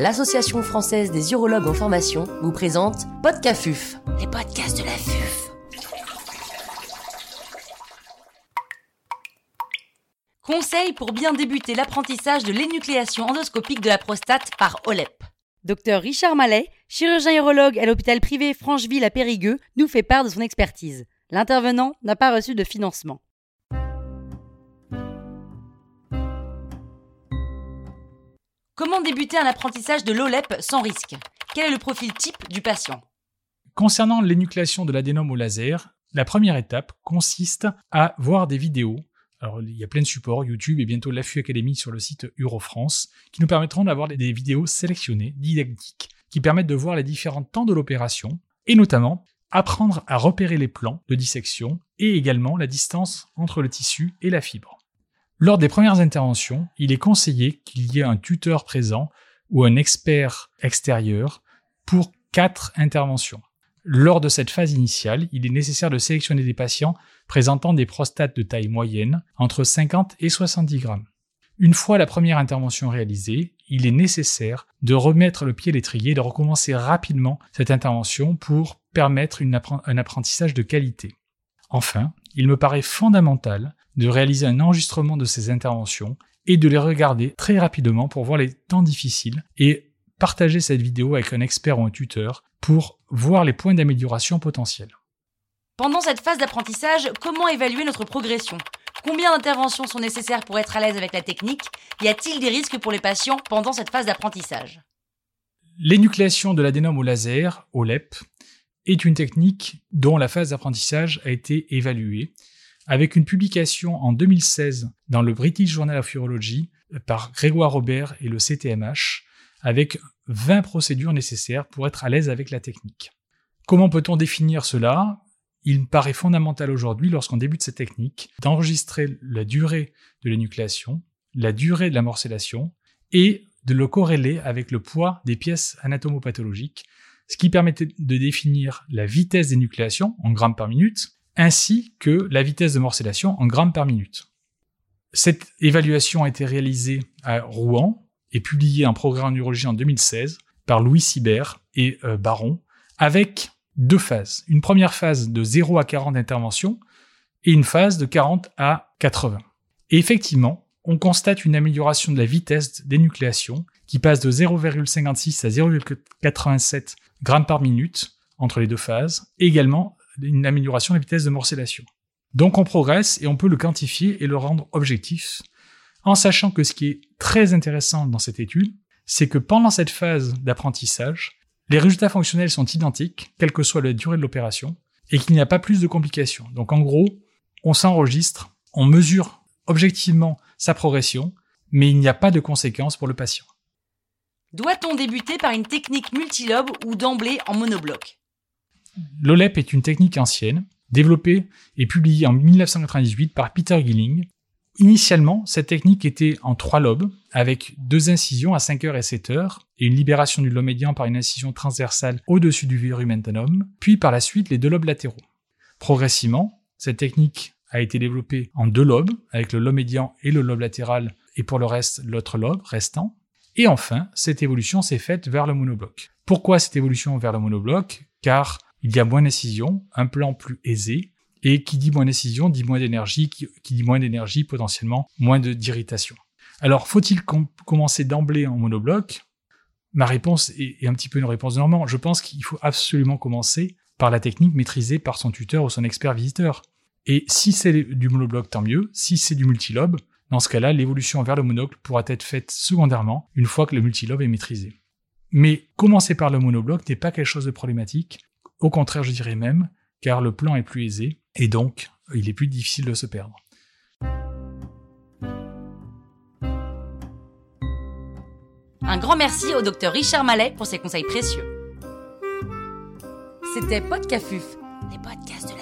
l'Association française des urologues en formation vous présente Podcafuf, les podcasts de la FUF. Conseil pour bien débuter l'apprentissage de l'énucléation endoscopique de la prostate par OLEP. Docteur Richard Mallet, chirurgien urologue à l'hôpital privé Francheville à Périgueux, nous fait part de son expertise. L'intervenant n'a pas reçu de financement. Comment débuter un apprentissage de l'OLEP sans risque? Quel est le profil type du patient? Concernant l'énucléation de l'adénome au laser, la première étape consiste à voir des vidéos. Alors, il y a plein de supports, YouTube et bientôt l'AFU Academy sur le site Eurofrance, qui nous permettront d'avoir des vidéos sélectionnées, didactiques, qui permettent de voir les différents temps de l'opération, et notamment apprendre à repérer les plans de dissection et également la distance entre le tissu et la fibre. Lors des premières interventions, il est conseillé qu'il y ait un tuteur présent ou un expert extérieur pour quatre interventions. Lors de cette phase initiale, il est nécessaire de sélectionner des patients présentant des prostates de taille moyenne, entre 50 et 70 grammes. Une fois la première intervention réalisée, il est nécessaire de remettre le pied à l'étrier et de recommencer rapidement cette intervention pour permettre un apprentissage de qualité. Enfin, il me paraît fondamental de réaliser un enregistrement de ces interventions et de les regarder très rapidement pour voir les temps difficiles et partager cette vidéo avec un expert ou un tuteur pour voir les points d'amélioration potentiels. Pendant cette phase d'apprentissage, comment évaluer notre progression? Combien d'interventions sont nécessaires pour être à l'aise avec la technique? Y a-t-il des risques pour les patients pendant cette phase d'apprentissage? L'énucléation de l'adénome au laser, au LEP, est une technique dont la phase d'apprentissage a été évaluée avec une publication en 2016 dans le British Journal of Urology par Grégoire Robert et le CTMH, avec 20 procédures nécessaires pour être à l'aise avec la technique. Comment peut-on définir cela? Il me paraît fondamental aujourd'hui, lorsqu'on débute cette technique, d'enregistrer la durée de l'énucléation, la durée de la morcellation et de le corréler avec le poids des pièces anatomopathologiques, ce qui permettait de définir la vitesse d'énucléation en grammes par minute ainsi que la vitesse de morcellation en grammes par minute. Cette évaluation a été réalisée à Rouen et publiée en programme en neurologie en 2016 par Louis Sibert et euh, Baron, avec deux phases. Une première phase de 0 à 40 interventions et une phase de 40 à 80. Et effectivement, on constate une amélioration de la vitesse d'énucléation qui passe de 0,56 à 0,87 grammes par minute entre les deux phases, et également une amélioration de la vitesse de morcellation. Donc on progresse et on peut le quantifier et le rendre objectif, en sachant que ce qui est très intéressant dans cette étude, c'est que pendant cette phase d'apprentissage, les résultats fonctionnels sont identiques, quelle que soit la durée de l'opération, et qu'il n'y a pas plus de complications. Donc en gros, on s'enregistre, on mesure objectivement sa progression, mais il n'y a pas de conséquences pour le patient. Doit-on débuter par une technique multilobe ou d'emblée en monobloc? L'OLEP est une technique ancienne, développée et publiée en 1998 par Peter Gilling. Initialement, cette technique était en trois lobes, avec deux incisions à 5 heures et 7 heures, et une libération du lobe médian par une incision transversale au-dessus du verumentanum, puis par la suite les deux lobes latéraux. Progressivement, cette technique a été développée en deux lobes, avec le lobe médian et le lobe latéral, et pour le reste l'autre lobe restant. Et enfin, cette évolution s'est faite vers le monobloc. Pourquoi cette évolution vers le monobloc? Car il y a moins d'incision, un plan plus aisé, et qui dit moins d'incision dit moins d'énergie, qui, dit moins d'énergie potentiellement moins d'irritation. Alors faut-il commencer d'emblée en monobloc? Ma réponse est, un petit peu une réponse de. Je pense qu'il faut absolument commencer par la technique maîtrisée par son tuteur ou son expert visiteur. Et si c'est du monobloc, tant mieux. Si c'est du multilobe, dans ce cas-là, l'évolution vers le monocle pourra être faite secondairement une fois que le multilobe est maîtrisé. Mais commencer par le monobloc n'est pas quelque chose de problématique. Au contraire, je dirais même, car le plan est plus aisé, et donc il est plus difficile de se perdre. Un grand merci au docteur Richard Mallet pour ses conseils précieux. C'était Podcafuf, les podcasts